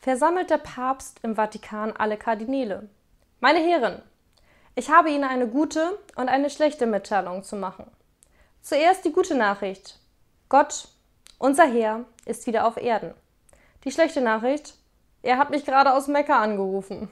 versammelt der Papst im Vatikan alle Kardinäle. Meine Herren, ich habe Ihnen eine gute und eine schlechte Mitteilung zu machen. Zuerst die gute Nachricht. Gott, unser Herr, ist wieder auf Erden. Die schlechte Nachricht, er hat mich gerade aus Mekka angerufen.